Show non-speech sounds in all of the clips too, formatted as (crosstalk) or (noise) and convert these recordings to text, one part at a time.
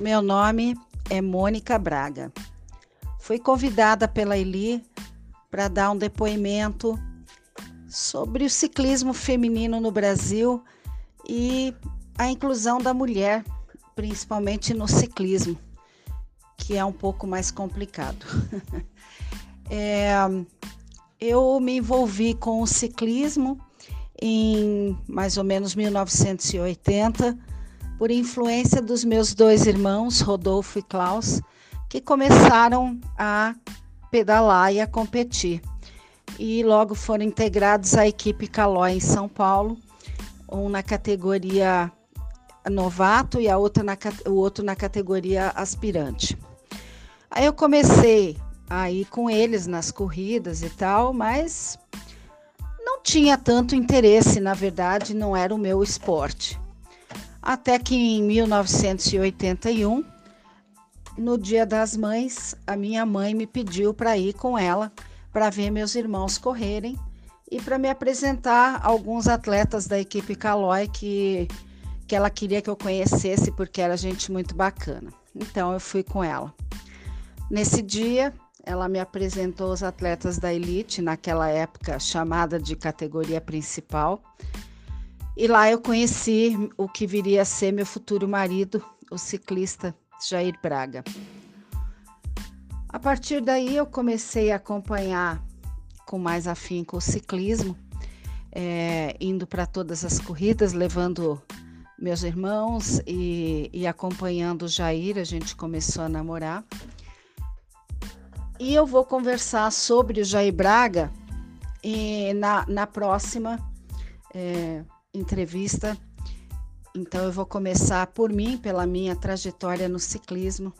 Meu nome é Mônica Braga. Fui convidada pela Eli para dar um depoimento sobre o ciclismo feminino no Brasil e a inclusão da mulher, principalmente no ciclismo, que é um pouco mais complicado. (laughs) é, eu me envolvi com o ciclismo em mais ou menos 1980, por influência dos meus dois irmãos, Rodolfo e Klaus, que começaram a pedalar e a competir. E logo foram integrados à equipe Calói em São Paulo, um na categoria novato e a outra na, o outro na categoria aspirante. Aí eu comecei a ir com eles nas corridas e tal, mas não tinha tanto interesse, na verdade, não era o meu esporte. Até que em 1981, no Dia das Mães, a minha mãe me pediu para ir com ela para ver meus irmãos correrem e para me apresentar alguns atletas da equipe Calói que, que ela queria que eu conhecesse porque era gente muito bacana. Então eu fui com ela. Nesse dia, ela me apresentou os atletas da elite, naquela época chamada de categoria principal. E lá eu conheci o que viria a ser meu futuro marido, o ciclista Jair Braga. A partir daí eu comecei a acompanhar com mais afinco o ciclismo, é, indo para todas as corridas, levando meus irmãos e, e acompanhando o Jair, a gente começou a namorar. E eu vou conversar sobre o Jair Braga e na, na próxima é, entrevista. Então, eu vou começar por mim, pela minha trajetória no ciclismo,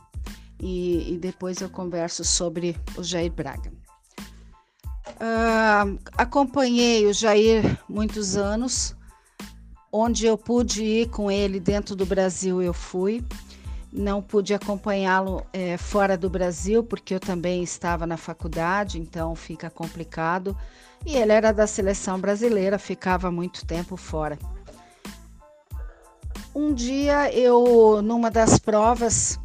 e, e depois eu converso sobre o Jair Braga. Uh, acompanhei o Jair muitos anos, onde eu pude ir com ele dentro do Brasil, eu fui não pude acompanhá-lo é, fora do Brasil, porque eu também estava na faculdade, então fica complicado. E ele era da seleção brasileira, ficava muito tempo fora. Um dia eu, numa das provas,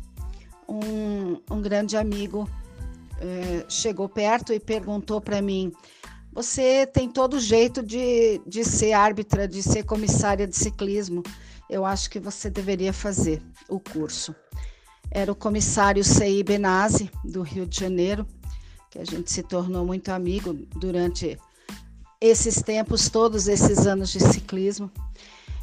um, um grande amigo é, chegou perto e perguntou para mim: Você tem todo jeito de, de ser árbitra, de ser comissária de ciclismo eu acho que você deveria fazer o curso. Era o comissário Sei Benazzi, do Rio de Janeiro, que a gente se tornou muito amigo durante esses tempos, todos esses anos de ciclismo.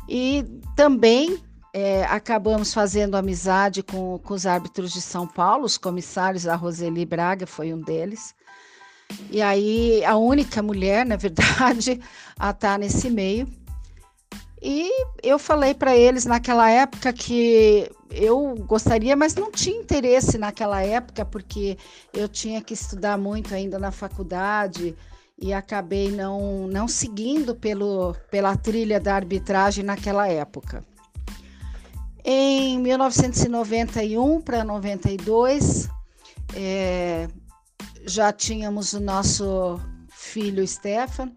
E também é, acabamos fazendo amizade com, com, os árbitros de São Paulo, os comissários, a Roseli Braga foi um deles. E aí, a única mulher, na verdade, (laughs) a estar nesse meio. E eu falei para eles naquela época que eu gostaria, mas não tinha interesse naquela época, porque eu tinha que estudar muito ainda na faculdade e acabei não, não seguindo pelo, pela trilha da arbitragem naquela época. Em 1991 para 92, é, já tínhamos o nosso filho Stefan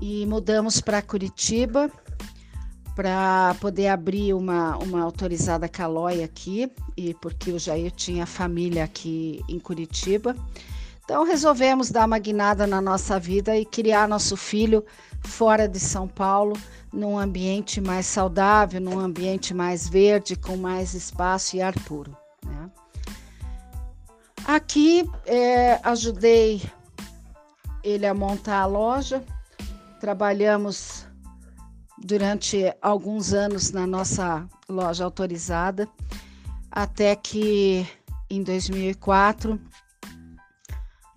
e mudamos para Curitiba para poder abrir uma, uma autorizada Calói aqui, e porque o Jair tinha família aqui em Curitiba. Então resolvemos dar uma guinada na nossa vida e criar nosso filho fora de São Paulo, num ambiente mais saudável, num ambiente mais verde, com mais espaço e ar puro. Né? Aqui é, ajudei ele a montar a loja, trabalhamos durante alguns anos na nossa loja autorizada, até que em 2004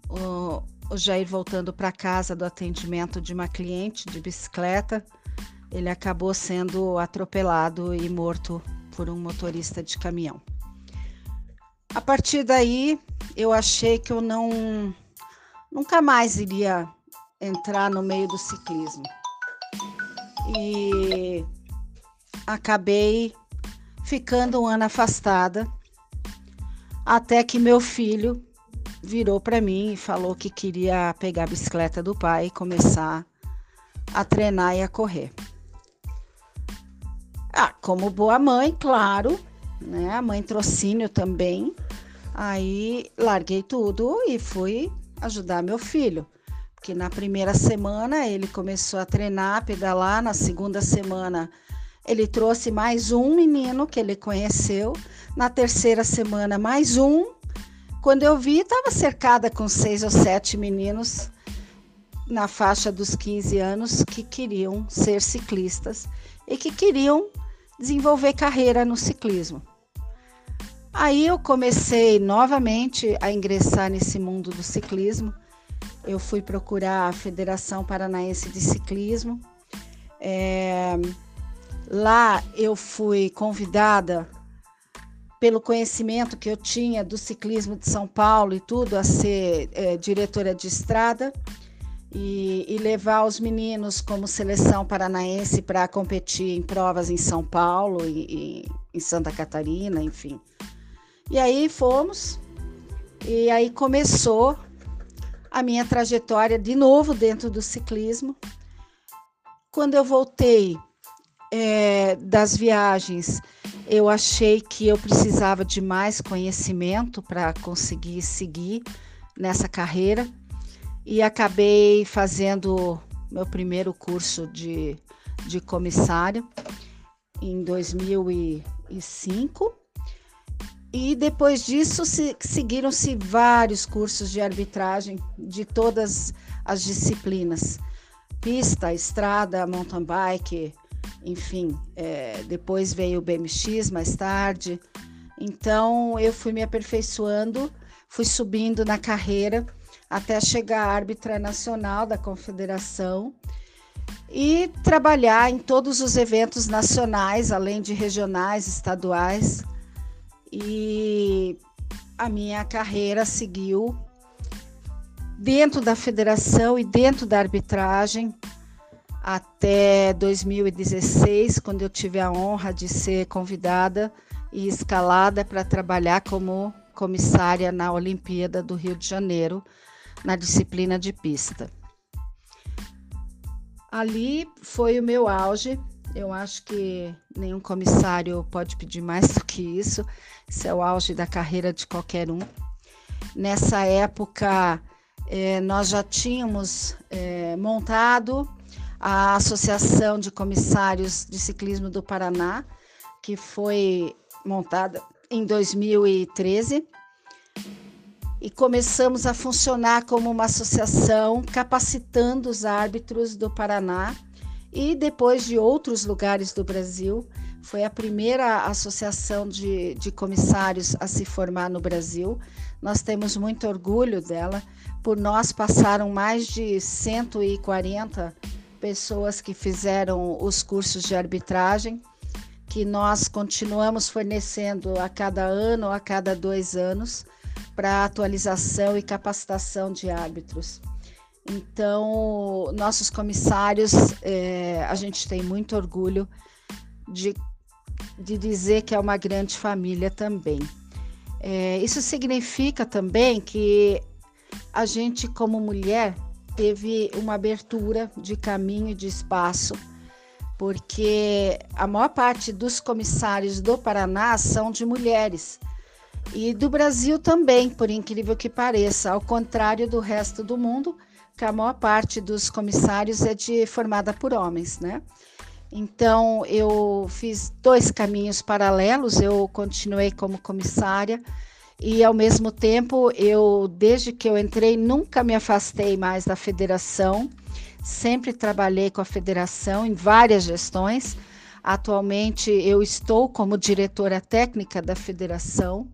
o, o Jair voltando para casa do atendimento de uma cliente de bicicleta, ele acabou sendo atropelado e morto por um motorista de caminhão. A partir daí, eu achei que eu não nunca mais iria entrar no meio do ciclismo e acabei ficando um ano afastada, até que meu filho virou para mim e falou que queria pegar a bicicleta do pai e começar a treinar e a correr. Ah, como boa mãe, claro, né? A mãe trocínio também. Aí larguei tudo e fui ajudar meu filho. Porque na primeira semana ele começou a treinar, pedalar, na segunda semana ele trouxe mais um menino que ele conheceu, na terceira semana mais um. Quando eu vi, estava cercada com seis ou sete meninos na faixa dos 15 anos que queriam ser ciclistas e que queriam desenvolver carreira no ciclismo. Aí eu comecei novamente a ingressar nesse mundo do ciclismo. Eu fui procurar a Federação Paranaense de Ciclismo. É, lá eu fui convidada pelo conhecimento que eu tinha do ciclismo de São Paulo e tudo, a ser é, diretora de estrada e, e, levar os meninos como seleção paranaense para competir em provas em São Paulo e, e em Santa Catarina, enfim. E aí fomos, e aí começou a minha trajetória de novo dentro do ciclismo. Quando eu voltei é, das viagens, eu achei que eu precisava de mais conhecimento para conseguir seguir nessa carreira e acabei fazendo meu primeiro curso de, de comissário em 2005 e depois disso se, seguiram-se vários cursos de arbitragem de todas as disciplinas: pista, estrada, mountain bike, enfim. É, depois veio o BMX mais tarde. Então eu fui me aperfeiçoando, fui subindo na carreira até chegar à árbitra nacional da confederação e trabalhar em todos os eventos nacionais, além de regionais, estaduais e a minha carreira seguiu dentro da federação e dentro da arbitragem até 2016, quando eu tive a honra de ser convidada e escalada para trabalhar como comissária na Olimpíada do Rio de Janeiro, na disciplina de pista. Ali foi o meu auge eu acho que nenhum comissário pode pedir mais do que isso. Isso é o auge da carreira de qualquer um. Nessa época, eh, nós já tínhamos eh, montado a Associação de Comissários de Ciclismo do Paraná, que foi montada em 2013 e começamos a funcionar como uma associação capacitando os árbitros do Paraná e depois de outros lugares do Brasil. Foi a primeira associação de, de comissários a se formar no Brasil. Nós temos muito orgulho dela. Por nós passaram mais de 140 pessoas que fizeram os cursos de arbitragem, que nós continuamos fornecendo a cada ano a cada dois anos para atualização e capacitação de árbitros. Então, nossos comissários, é, a gente tem muito orgulho de, de dizer que é uma grande família também. É, isso significa também que a gente, como mulher, teve uma abertura de caminho e de espaço, porque a maior parte dos comissários do Paraná são de mulheres. E do Brasil também, por incrível que pareça, ao contrário do resto do mundo, que a maior parte dos comissários é de formada por homens, né? Então eu fiz dois caminhos paralelos. Eu continuei como comissária e ao mesmo tempo eu, desde que eu entrei, nunca me afastei mais da federação. Sempre trabalhei com a federação em várias gestões. Atualmente eu estou como diretora técnica da federação.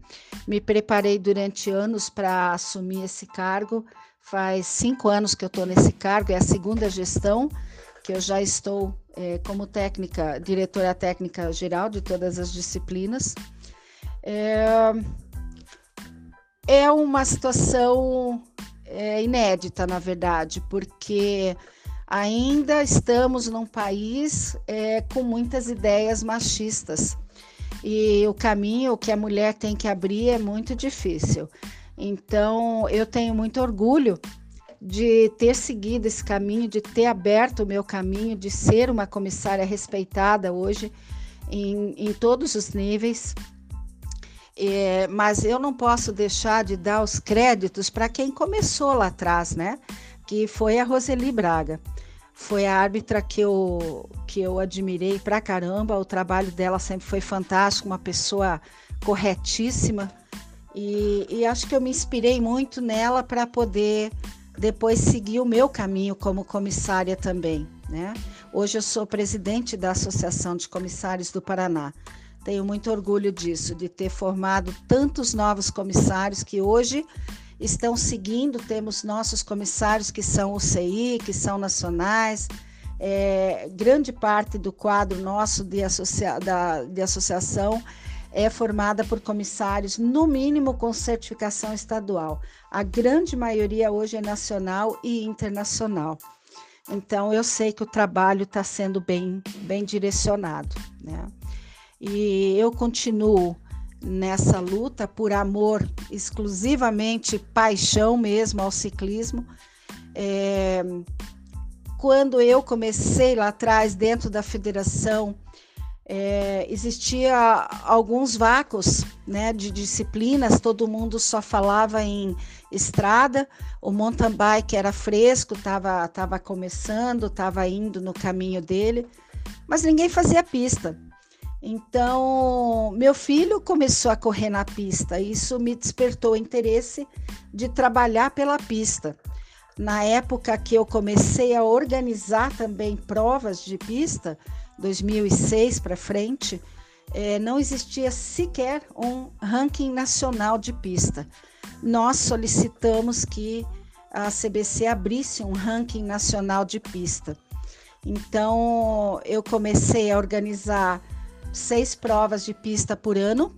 Me preparei durante anos para assumir esse cargo Faz cinco anos que eu estou nesse cargo, é a segunda gestão que eu já estou é, como técnica, diretora técnica geral de todas as disciplinas. É, é uma situação é, inédita, na verdade, porque ainda estamos num país é, com muitas ideias machistas e o caminho que a mulher tem que abrir é muito difícil. Então, eu tenho muito orgulho de ter seguido esse caminho, de ter aberto o meu caminho, de ser uma comissária respeitada hoje em, em todos os níveis. É, mas eu não posso deixar de dar os créditos para quem começou lá atrás, né? Que foi a Roseli Braga. Foi a árbitra que eu, que eu admirei pra caramba. O trabalho dela sempre foi fantástico, uma pessoa corretíssima. E, e acho que eu me inspirei muito nela para poder depois seguir o meu caminho como comissária também. Né? Hoje eu sou presidente da Associação de Comissários do Paraná. Tenho muito orgulho disso, de ter formado tantos novos comissários que hoje estão seguindo. Temos nossos comissários que são o CI, que são nacionais. É, grande parte do quadro nosso de, associa da, de associação é formada por comissários, no mínimo com certificação estadual. A grande maioria hoje é nacional e internacional. Então, eu sei que o trabalho está sendo bem, bem direcionado. Né? E eu continuo nessa luta por amor, exclusivamente paixão mesmo ao ciclismo. É, quando eu comecei lá atrás, dentro da federação, é, existia alguns vácuos né, de disciplinas, todo mundo só falava em estrada, o mountain bike era fresco, estava tava começando, estava indo no caminho dele, mas ninguém fazia pista. Então, meu filho começou a correr na pista, isso me despertou o interesse de trabalhar pela pista. Na época que eu comecei a organizar também provas de pista, 2006 para frente, é, não existia sequer um ranking nacional de pista. Nós solicitamos que a CBC abrisse um ranking nacional de pista. Então, eu comecei a organizar seis provas de pista por ano,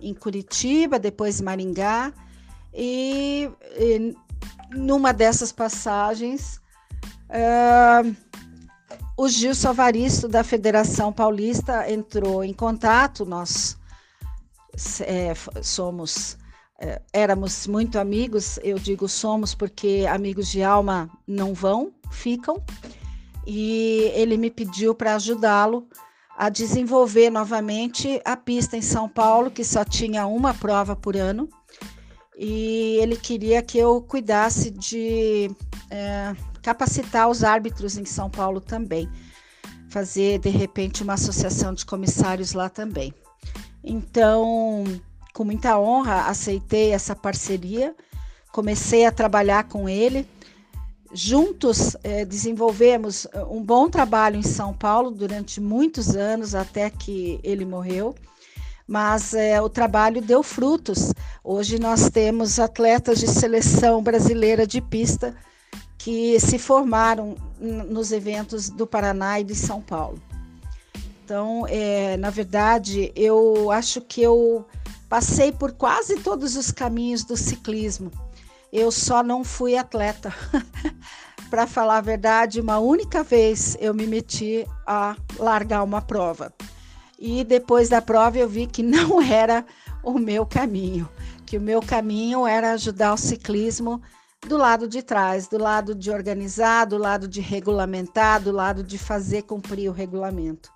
em Curitiba, depois Maringá, e, e numa dessas passagens, uh, o Gilson Avaristo, da Federação Paulista, entrou em contato, nós é, somos, é, éramos muito amigos, eu digo somos porque amigos de alma não vão, ficam, e ele me pediu para ajudá-lo a desenvolver novamente a pista em São Paulo, que só tinha uma prova por ano, e ele queria que eu cuidasse de é, capacitar os árbitros em São Paulo também, fazer de repente uma associação de comissários lá também. Então, com muita honra, aceitei essa parceria, comecei a trabalhar com ele. Juntos eh, desenvolvemos eh, um bom trabalho em São Paulo durante muitos anos, até que ele morreu mas é, o trabalho deu frutos. Hoje nós temos atletas de seleção brasileira de pista que se formaram nos eventos do Paraná e de São Paulo. Então, é, na verdade, eu acho que eu passei por quase todos os caminhos do ciclismo. Eu só não fui atleta. (laughs) Para falar a verdade, uma única vez eu me meti a largar uma prova. E depois da prova eu vi que não (laughs) era o meu caminho, que o meu caminho era ajudar o ciclismo do lado de trás, do lado de organizar, do lado de regulamentar, do lado de fazer cumprir o regulamento.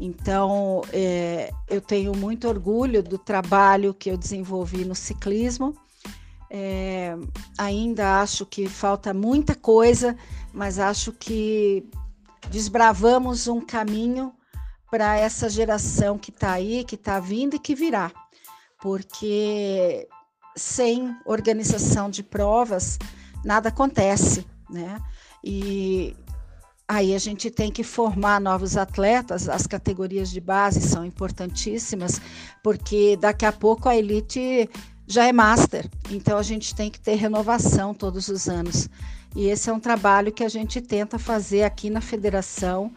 Então, é, eu tenho muito orgulho do trabalho que eu desenvolvi no ciclismo. É, ainda acho que falta muita coisa, mas acho que desbravamos um caminho para essa geração que está aí, que está vindo e que virá, porque sem organização de provas, nada acontece, né? E aí a gente tem que formar novos atletas, as categorias de base são importantíssimas, porque daqui a pouco a elite já é master, então a gente tem que ter renovação todos os anos. E esse é um trabalho que a gente tenta fazer aqui na federação,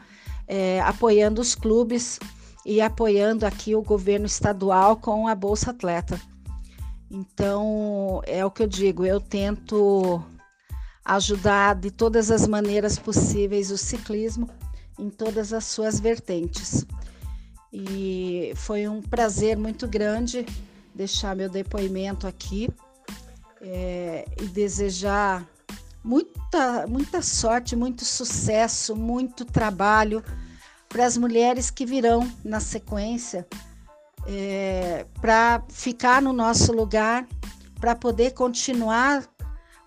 é, apoiando os clubes e apoiando aqui o governo estadual com a Bolsa Atleta. Então, é o que eu digo, eu tento ajudar de todas as maneiras possíveis o ciclismo em todas as suas vertentes. E foi um prazer muito grande deixar meu depoimento aqui é, e desejar muita, muita sorte, muito sucesso, muito trabalho para as mulheres que virão na sequência é, para ficar no nosso lugar, para poder continuar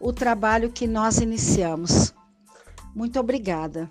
o trabalho que nós iniciamos. Muito obrigada.